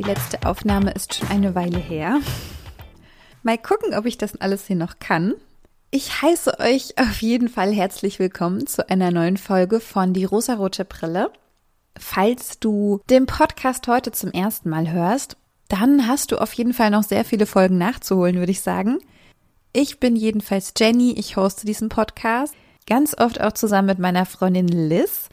Die letzte Aufnahme ist schon eine Weile her. Mal gucken, ob ich das alles hier noch kann. Ich heiße euch auf jeden Fall herzlich willkommen zu einer neuen Folge von Die rosarote Brille. Falls du den Podcast heute zum ersten Mal hörst, dann hast du auf jeden Fall noch sehr viele Folgen nachzuholen, würde ich sagen. Ich bin jedenfalls Jenny, ich hoste diesen Podcast, ganz oft auch zusammen mit meiner Freundin Liz.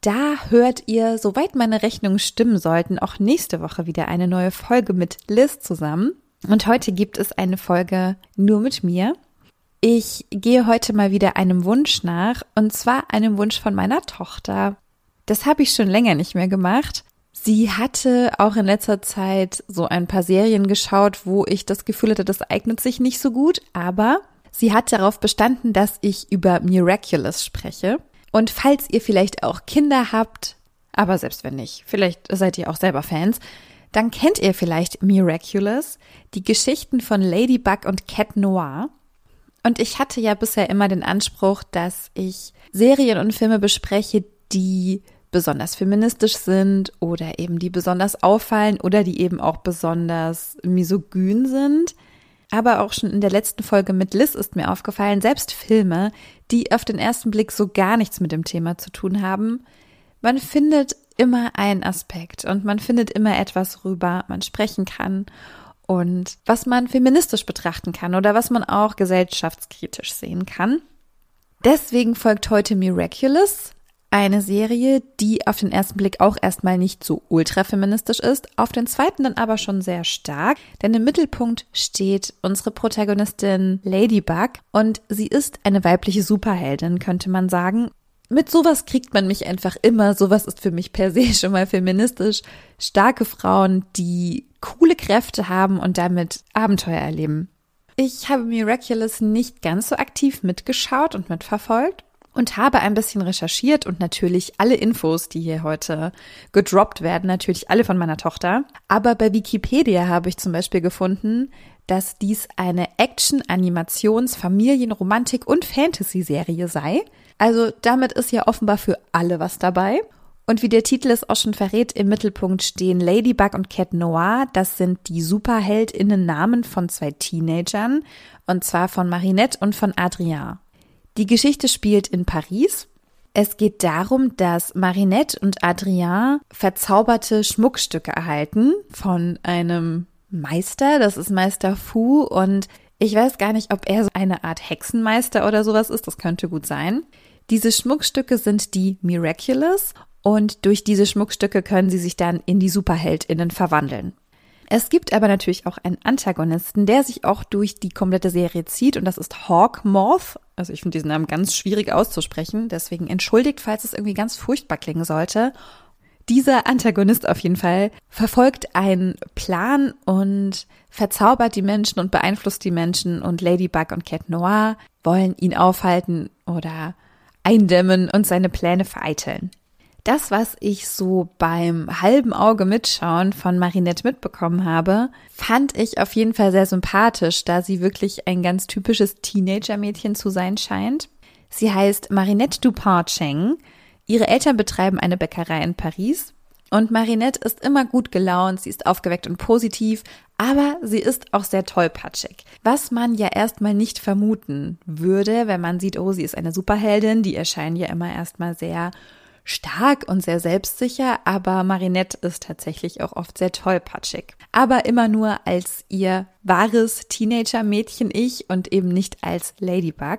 Da hört ihr, soweit meine Rechnungen stimmen sollten, auch nächste Woche wieder eine neue Folge mit Liz zusammen. Und heute gibt es eine Folge nur mit mir. Ich gehe heute mal wieder einem Wunsch nach, und zwar einem Wunsch von meiner Tochter. Das habe ich schon länger nicht mehr gemacht. Sie hatte auch in letzter Zeit so ein paar Serien geschaut, wo ich das Gefühl hatte, das eignet sich nicht so gut, aber sie hat darauf bestanden, dass ich über Miraculous spreche. Und falls ihr vielleicht auch Kinder habt, aber selbst wenn nicht, vielleicht seid ihr auch selber Fans, dann kennt ihr vielleicht Miraculous, die Geschichten von Ladybug und Cat Noir. Und ich hatte ja bisher immer den Anspruch, dass ich Serien und Filme bespreche, die besonders feministisch sind oder eben die besonders auffallen oder die eben auch besonders misogyn sind. Aber auch schon in der letzten Folge mit Liz ist mir aufgefallen, selbst Filme, die auf den ersten Blick so gar nichts mit dem Thema zu tun haben, man findet immer einen Aspekt und man findet immer etwas rüber, man sprechen kann und was man feministisch betrachten kann oder was man auch gesellschaftskritisch sehen kann. Deswegen folgt heute Miraculous, eine Serie, die auf den ersten Blick auch erstmal nicht so ultra feministisch ist, auf den zweiten dann aber schon sehr stark, denn im Mittelpunkt steht unsere Protagonistin Ladybug und sie ist eine weibliche Superheldin, könnte man sagen. Mit sowas kriegt man mich einfach immer, sowas ist für mich per se schon mal feministisch. Starke Frauen, die coole Kräfte haben und damit Abenteuer erleben. Ich habe Miraculous nicht ganz so aktiv mitgeschaut und mitverfolgt und habe ein bisschen recherchiert und natürlich alle Infos, die hier heute gedroppt werden, natürlich alle von meiner Tochter. Aber bei Wikipedia habe ich zum Beispiel gefunden, dass dies eine Action-, Animations-, Familien-, Romantik- und Fantasy-Serie sei. Also damit ist ja offenbar für alle was dabei. Und wie der Titel es auch schon verrät, im Mittelpunkt stehen Ladybug und Cat Noir. Das sind die Superheldinnen-Namen von zwei Teenagern. Und zwar von Marinette und von Adrien. Die Geschichte spielt in Paris. Es geht darum, dass Marinette und Adrien verzauberte Schmuckstücke erhalten von einem Meister, das ist Meister Fu und ich weiß gar nicht, ob er so eine Art Hexenmeister oder sowas ist, das könnte gut sein. Diese Schmuckstücke sind die Miraculous und durch diese Schmuckstücke können sie sich dann in die Superheldinnen verwandeln. Es gibt aber natürlich auch einen Antagonisten, der sich auch durch die komplette Serie zieht und das ist Hawk Moth. Also ich finde diesen Namen ganz schwierig auszusprechen, deswegen entschuldigt, falls es irgendwie ganz furchtbar klingen sollte. Dieser Antagonist auf jeden Fall verfolgt einen Plan und verzaubert die Menschen und beeinflusst die Menschen und Ladybug und Cat Noir wollen ihn aufhalten oder eindämmen und seine Pläne vereiteln. Das, was ich so beim halben Auge mitschauen von Marinette mitbekommen habe, fand ich auf jeden Fall sehr sympathisch, da sie wirklich ein ganz typisches Teenager-Mädchen zu sein scheint. Sie heißt Marinette Dupont-Cheng. Ihre Eltern betreiben eine Bäckerei in Paris. Und Marinette ist immer gut gelaunt, sie ist aufgeweckt und positiv, aber sie ist auch sehr tollpatschig. Was man ja erstmal nicht vermuten würde, wenn man sieht, oh, sie ist eine Superheldin, die erscheinen ja immer erstmal sehr stark und sehr selbstsicher, aber Marinette ist tatsächlich auch oft sehr tollpatschig. Aber immer nur als ihr wahres Teenager-Mädchen-Ich und eben nicht als Ladybug.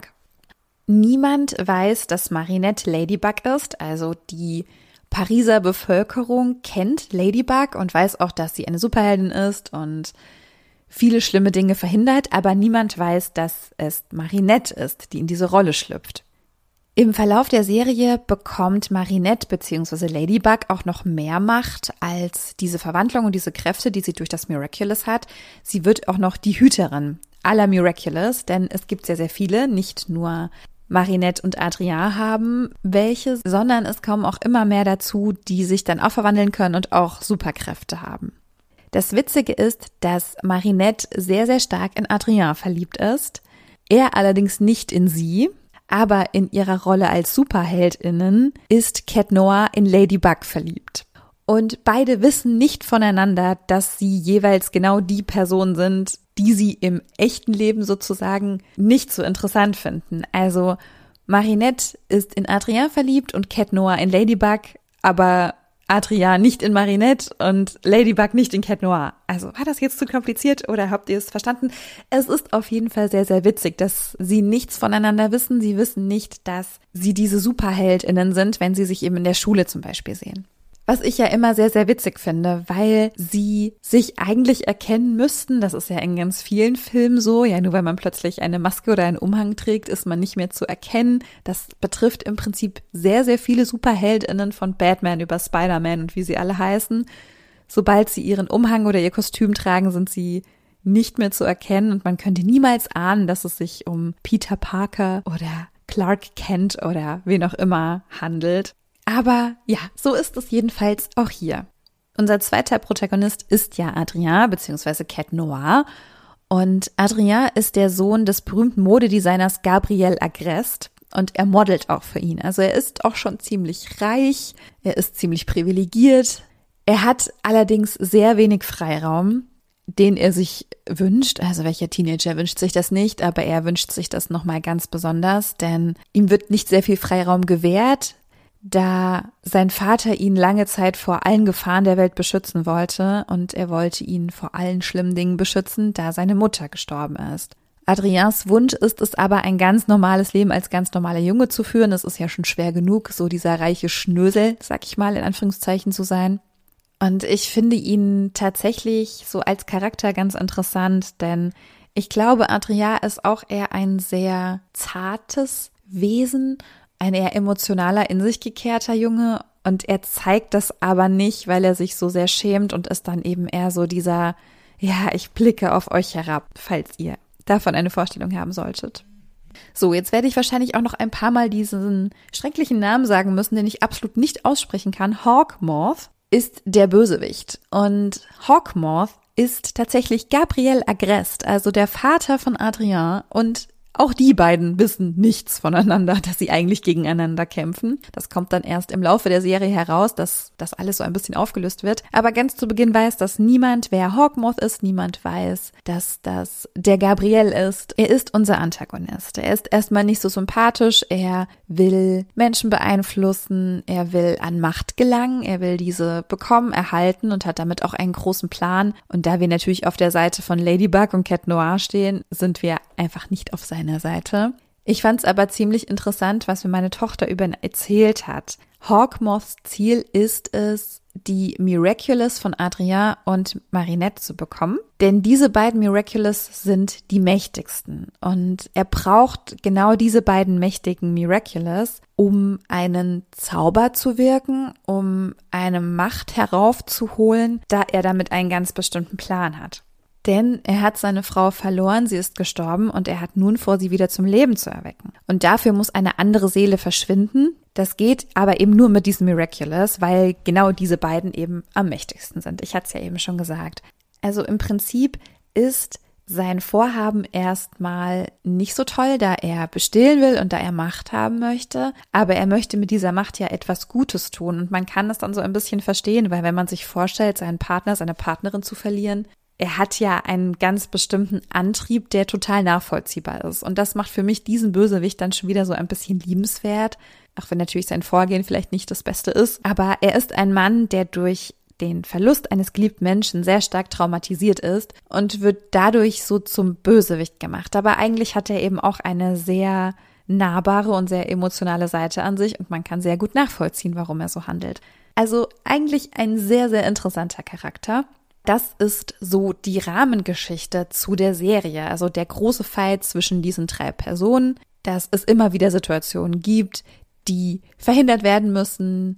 Niemand weiß, dass Marinette Ladybug ist, also die Pariser Bevölkerung kennt Ladybug und weiß auch, dass sie eine Superheldin ist und viele schlimme Dinge verhindert, aber niemand weiß, dass es Marinette ist, die in diese Rolle schlüpft. Im Verlauf der Serie bekommt Marinette bzw. Ladybug auch noch mehr Macht als diese Verwandlung und diese Kräfte, die sie durch das Miraculous hat. Sie wird auch noch die Hüterin aller Miraculous, denn es gibt sehr, sehr viele, nicht nur Marinette und Adrien haben welche, sondern es kommen auch immer mehr dazu, die sich dann auch verwandeln können und auch Superkräfte haben. Das Witzige ist, dass Marinette sehr, sehr stark in Adrien verliebt ist, er allerdings nicht in sie, aber in ihrer Rolle als Superheldinnen ist Cat Noir in Ladybug verliebt. Und beide wissen nicht voneinander, dass sie jeweils genau die Person sind, die sie im echten Leben sozusagen nicht so interessant finden. Also Marinette ist in Adrien verliebt und Cat Noir in Ladybug, aber Adrian nicht in Marinette und Ladybug nicht in Cat Noir. Also war das jetzt zu kompliziert oder habt ihr es verstanden? Es ist auf jeden Fall sehr, sehr witzig, dass sie nichts voneinander wissen. Sie wissen nicht, dass sie diese Superheldinnen sind, wenn sie sich eben in der Schule zum Beispiel sehen. Was ich ja immer sehr, sehr witzig finde, weil sie sich eigentlich erkennen müssten. Das ist ja in ganz vielen Filmen so. Ja, nur weil man plötzlich eine Maske oder einen Umhang trägt, ist man nicht mehr zu erkennen. Das betrifft im Prinzip sehr, sehr viele Superheldinnen von Batman über Spider-Man und wie sie alle heißen. Sobald sie ihren Umhang oder ihr Kostüm tragen, sind sie nicht mehr zu erkennen und man könnte niemals ahnen, dass es sich um Peter Parker oder Clark Kent oder wen auch immer handelt. Aber ja, so ist es jedenfalls auch hier. Unser zweiter Protagonist ist ja Adrien bzw. Cat Noir. Und Adrien ist der Sohn des berühmten Modedesigners Gabriel Agrest und er modelt auch für ihn. Also er ist auch schon ziemlich reich, er ist ziemlich privilegiert. Er hat allerdings sehr wenig Freiraum, den er sich wünscht. Also welcher Teenager wünscht sich das nicht, aber er wünscht sich das nochmal ganz besonders, denn ihm wird nicht sehr viel Freiraum gewährt da sein Vater ihn lange Zeit vor allen Gefahren der Welt beschützen wollte und er wollte ihn vor allen schlimmen Dingen beschützen, da seine Mutter gestorben ist. Adriens Wunsch ist es aber, ein ganz normales Leben als ganz normaler Junge zu führen. Es ist ja schon schwer genug, so dieser reiche Schnösel, sag ich mal, in Anführungszeichen zu sein. Und ich finde ihn tatsächlich so als Charakter ganz interessant, denn ich glaube, Adria ist auch eher ein sehr zartes Wesen ein eher emotionaler, in sich gekehrter Junge und er zeigt das aber nicht, weil er sich so sehr schämt und ist dann eben eher so dieser, ja, ich blicke auf euch herab, falls ihr davon eine Vorstellung haben solltet. So, jetzt werde ich wahrscheinlich auch noch ein paar Mal diesen schrecklichen Namen sagen müssen, den ich absolut nicht aussprechen kann. Hawkmoth ist der Bösewicht und Hawkmoth ist tatsächlich Gabriel Agrest, also der Vater von Adrien und auch die beiden wissen nichts voneinander, dass sie eigentlich gegeneinander kämpfen. Das kommt dann erst im Laufe der Serie heraus, dass das alles so ein bisschen aufgelöst wird. Aber ganz zu Beginn weiß das niemand, wer Hawkmoth ist. Niemand weiß, dass das der Gabriel ist. Er ist unser Antagonist. Er ist erstmal nicht so sympathisch. Er will Menschen beeinflussen. Er will an Macht gelangen. Er will diese bekommen, erhalten und hat damit auch einen großen Plan. Und da wir natürlich auf der Seite von Ladybug und Cat Noir stehen, sind wir einfach nicht auf seiner meiner Seite. Ich fand es aber ziemlich interessant, was mir meine Tochter über ihn erzählt hat. Hawkmoths Ziel ist es, die Miraculous von Adrien und Marinette zu bekommen. Denn diese beiden Miraculous sind die mächtigsten. Und er braucht genau diese beiden mächtigen Miraculous, um einen Zauber zu wirken, um eine Macht heraufzuholen, da er damit einen ganz bestimmten Plan hat. Denn er hat seine Frau verloren, sie ist gestorben und er hat nun vor, sie wieder zum Leben zu erwecken. Und dafür muss eine andere Seele verschwinden. Das geht aber eben nur mit diesem Miraculous, weil genau diese beiden eben am mächtigsten sind. Ich hatte es ja eben schon gesagt. Also im Prinzip ist sein Vorhaben erstmal nicht so toll, da er bestillen will und da er Macht haben möchte. Aber er möchte mit dieser Macht ja etwas Gutes tun. Und man kann das dann so ein bisschen verstehen, weil wenn man sich vorstellt, seinen Partner, seine Partnerin zu verlieren, er hat ja einen ganz bestimmten Antrieb, der total nachvollziehbar ist. Und das macht für mich diesen Bösewicht dann schon wieder so ein bisschen liebenswert, auch wenn natürlich sein Vorgehen vielleicht nicht das Beste ist. Aber er ist ein Mann, der durch den Verlust eines geliebten Menschen sehr stark traumatisiert ist und wird dadurch so zum Bösewicht gemacht. Aber eigentlich hat er eben auch eine sehr nahbare und sehr emotionale Seite an sich und man kann sehr gut nachvollziehen, warum er so handelt. Also eigentlich ein sehr, sehr interessanter Charakter. Das ist so die Rahmengeschichte zu der Serie, also der große Fight zwischen diesen drei Personen, dass es immer wieder Situationen gibt, die verhindert werden müssen,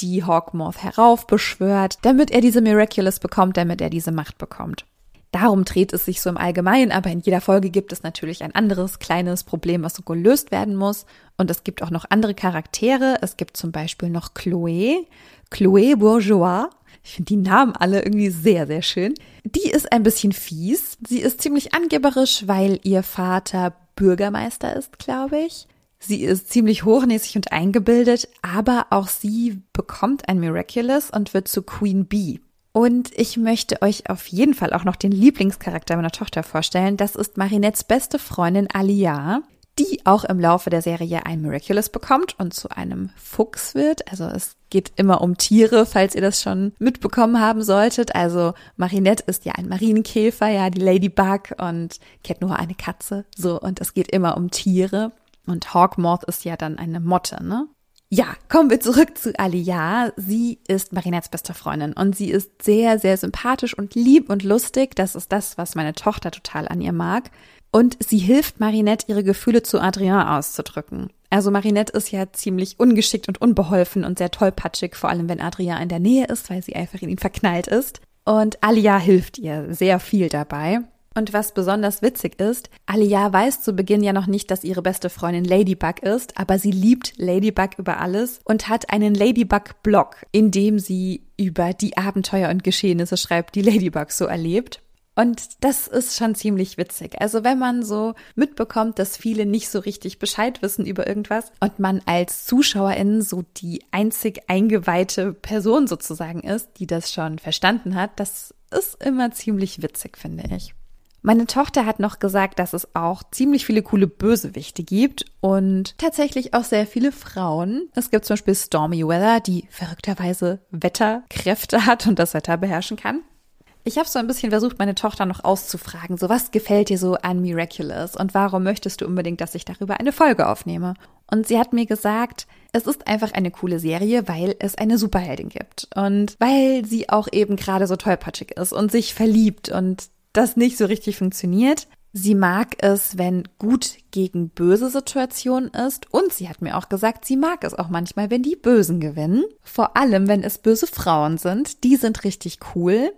die Hawkmoth heraufbeschwört, damit er diese Miraculous bekommt, damit er diese Macht bekommt. Darum dreht es sich so im Allgemeinen, aber in jeder Folge gibt es natürlich ein anderes kleines Problem, was so gelöst werden muss. Und es gibt auch noch andere Charaktere. Es gibt zum Beispiel noch Chloé, Chloé Bourgeois, ich finde die Namen alle irgendwie sehr, sehr schön. Die ist ein bisschen fies. Sie ist ziemlich angeberisch, weil ihr Vater Bürgermeister ist, glaube ich. Sie ist ziemlich hochnäsig und eingebildet, aber auch sie bekommt ein Miraculous und wird zu Queen Bee. Und ich möchte euch auf jeden Fall auch noch den Lieblingscharakter meiner Tochter vorstellen. Das ist Marinettes beste Freundin Alia, die auch im Laufe der Serie ein Miraculous bekommt und zu einem Fuchs wird. Also es geht immer um Tiere, falls ihr das schon mitbekommen haben solltet. Also Marinette ist ja ein Marienkäfer, ja, die Ladybug und nur eine Katze. So, und es geht immer um Tiere. Und Hawkmoth ist ja dann eine Motte, ne? Ja, kommen wir zurück zu Alia. Sie ist Marinettes beste Freundin und sie ist sehr, sehr sympathisch und lieb und lustig. Das ist das, was meine Tochter total an ihr mag. Und sie hilft Marinette, ihre Gefühle zu Adrien auszudrücken. Also Marinette ist ja ziemlich ungeschickt und unbeholfen und sehr tollpatschig, vor allem wenn Adrien in der Nähe ist, weil sie einfach in ihn verknallt ist. Und Alia hilft ihr sehr viel dabei. Und was besonders witzig ist, Alia weiß zu Beginn ja noch nicht, dass ihre beste Freundin Ladybug ist, aber sie liebt Ladybug über alles und hat einen Ladybug-Blog, in dem sie über die Abenteuer und Geschehnisse schreibt, die Ladybug so erlebt. Und das ist schon ziemlich witzig. Also wenn man so mitbekommt, dass viele nicht so richtig Bescheid wissen über irgendwas und man als Zuschauerin so die einzig eingeweihte Person sozusagen ist, die das schon verstanden hat, das ist immer ziemlich witzig, finde ich. Meine Tochter hat noch gesagt, dass es auch ziemlich viele coole Bösewichte gibt und tatsächlich auch sehr viele Frauen. Es gibt zum Beispiel Stormy Weather, die verrückterweise Wetterkräfte hat und das Wetter beherrschen kann. Ich habe so ein bisschen versucht, meine Tochter noch auszufragen, so was gefällt dir so an Miraculous und warum möchtest du unbedingt, dass ich darüber eine Folge aufnehme? Und sie hat mir gesagt, es ist einfach eine coole Serie, weil es eine Superheldin gibt und weil sie auch eben gerade so tollpatschig ist und sich verliebt und das nicht so richtig funktioniert. Sie mag es, wenn gut gegen böse Situation ist. Und sie hat mir auch gesagt, sie mag es auch manchmal, wenn die Bösen gewinnen. Vor allem, wenn es böse Frauen sind. Die sind richtig cool.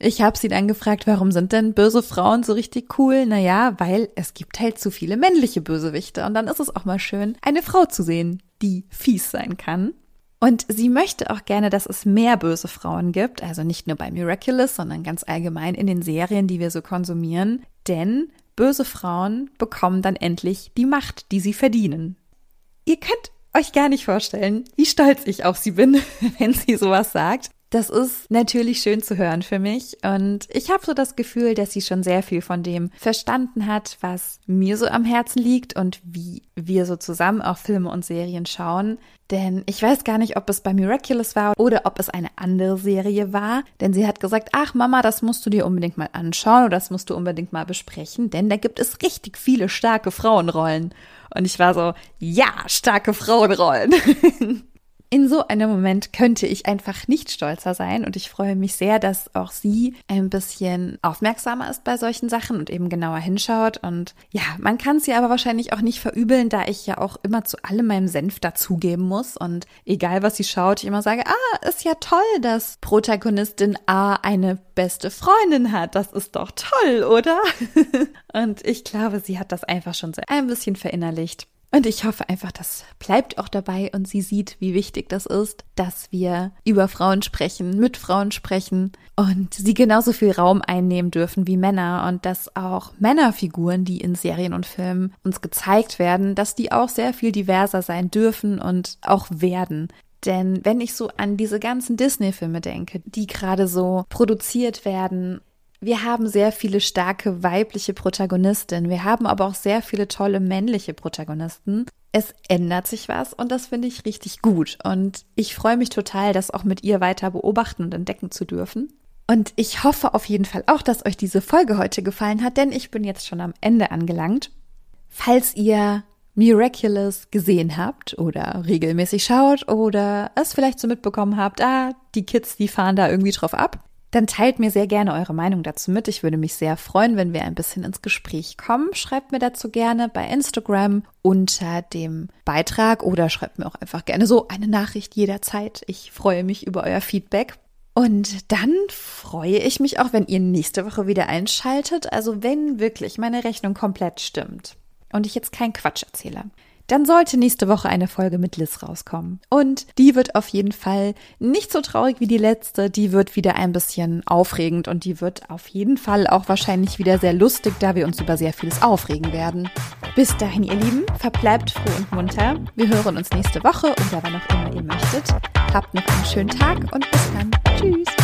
Ich habe sie dann gefragt, warum sind denn böse Frauen so richtig cool? Naja, weil es gibt halt zu viele männliche Bösewichte und dann ist es auch mal schön, eine Frau zu sehen, die fies sein kann. Und sie möchte auch gerne, dass es mehr böse Frauen gibt, also nicht nur bei Miraculous, sondern ganz allgemein in den Serien, die wir so konsumieren, denn böse Frauen bekommen dann endlich die Macht, die sie verdienen. Ihr könnt euch gar nicht vorstellen, wie stolz ich auf sie bin, wenn sie sowas sagt. Das ist natürlich schön zu hören für mich und ich habe so das Gefühl, dass sie schon sehr viel von dem verstanden hat, was mir so am Herzen liegt und wie wir so zusammen auch Filme und Serien schauen. Denn ich weiß gar nicht, ob es bei Miraculous war oder ob es eine andere Serie war. Denn sie hat gesagt, ach Mama, das musst du dir unbedingt mal anschauen oder das musst du unbedingt mal besprechen, denn da gibt es richtig viele starke Frauenrollen. Und ich war so, ja, starke Frauenrollen. In so einem Moment könnte ich einfach nicht stolzer sein und ich freue mich sehr, dass auch sie ein bisschen aufmerksamer ist bei solchen Sachen und eben genauer hinschaut. Und ja, man kann sie aber wahrscheinlich auch nicht verübeln, da ich ja auch immer zu allem meinem Senf dazugeben muss und egal was sie schaut, ich immer sage, ah, ist ja toll, dass Protagonistin A eine beste Freundin hat. Das ist doch toll, oder? und ich glaube, sie hat das einfach schon so ein bisschen verinnerlicht. Und ich hoffe einfach, das bleibt auch dabei und sie sieht, wie wichtig das ist, dass wir über Frauen sprechen, mit Frauen sprechen und sie genauso viel Raum einnehmen dürfen wie Männer und dass auch Männerfiguren, die in Serien und Filmen uns gezeigt werden, dass die auch sehr viel diverser sein dürfen und auch werden. Denn wenn ich so an diese ganzen Disney-Filme denke, die gerade so produziert werden wir haben sehr viele starke weibliche Protagonistinnen. Wir haben aber auch sehr viele tolle männliche Protagonisten. Es ändert sich was und das finde ich richtig gut. Und ich freue mich total, das auch mit ihr weiter beobachten und entdecken zu dürfen. Und ich hoffe auf jeden Fall auch, dass euch diese Folge heute gefallen hat, denn ich bin jetzt schon am Ende angelangt. Falls ihr Miraculous gesehen habt oder regelmäßig schaut oder es vielleicht so mitbekommen habt, ah, die Kids, die fahren da irgendwie drauf ab, dann teilt mir sehr gerne eure Meinung dazu mit. Ich würde mich sehr freuen, wenn wir ein bisschen ins Gespräch kommen. Schreibt mir dazu gerne bei Instagram unter dem Beitrag oder schreibt mir auch einfach gerne so eine Nachricht jederzeit. Ich freue mich über euer Feedback. Und dann freue ich mich auch, wenn ihr nächste Woche wieder einschaltet. Also wenn wirklich meine Rechnung komplett stimmt und ich jetzt keinen Quatsch erzähle dann sollte nächste Woche eine Folge mit Liz rauskommen. Und die wird auf jeden Fall nicht so traurig wie die letzte. Die wird wieder ein bisschen aufregend und die wird auf jeden Fall auch wahrscheinlich wieder sehr lustig, da wir uns über sehr vieles aufregen werden. Bis dahin, ihr Lieben, verbleibt froh und munter. Wir hören uns nächste Woche oder wann auch immer ihr möchtet. Habt noch einen schönen Tag und bis dann. Tschüss.